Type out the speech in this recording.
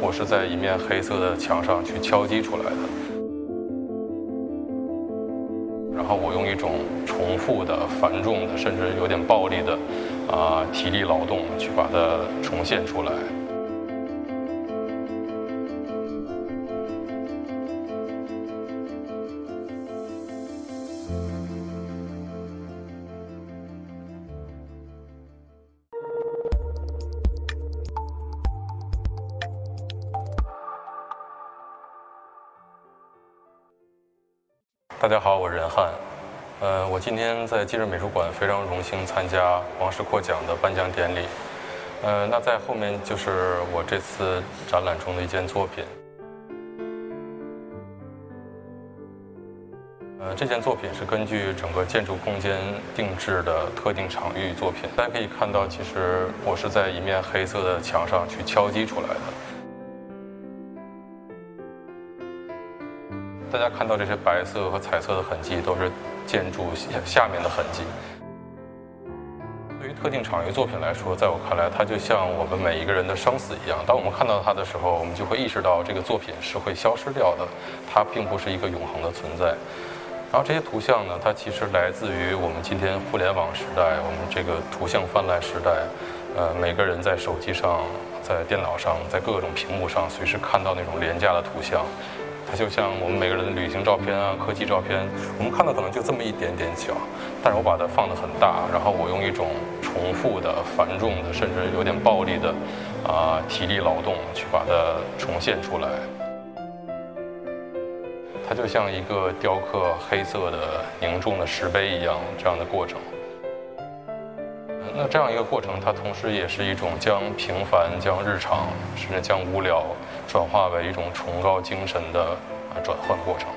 我是在一面黑色的墙上去敲击出来的，然后我用一种重复的、繁重的，甚至有点暴力的啊体力劳动去把它重现出来。大家好，我是任翰。呃，我今天在今日美术馆非常荣幸参加王石阔奖的颁奖典礼。呃，那在后面就是我这次展览中的一件作品。呃，这件作品是根据整个建筑空间定制的特定场域作品。大家可以看到，其实我是在一面黑色的墙上去敲击出来的。大家看到这些白色和彩色的痕迹，都是建筑下下面的痕迹。对于特定场域作品来说，在我看来，它就像我们每一个人的生死一样。当我们看到它的时候，我们就会意识到这个作品是会消失掉的，它并不是一个永恒的存在。然后这些图像呢，它其实来自于我们今天互联网时代，我们这个图像泛滥时代。呃，每个人在手机上、在电脑上、在各种屏幕上，随时看到那种廉价的图像。它就像我们每个人的旅行照片啊、科技照片，我们看到可能就这么一点点小，但是我把它放得很大，然后我用一种重复的、繁重的，甚至有点暴力的啊体力劳动去把它重现出来。它就像一个雕刻黑色的凝重的石碑一样，这样的过程。那这样一个过程，它同时也是一种将平凡、将日常，甚至将无聊，转化为一种崇高精神的啊转换过程。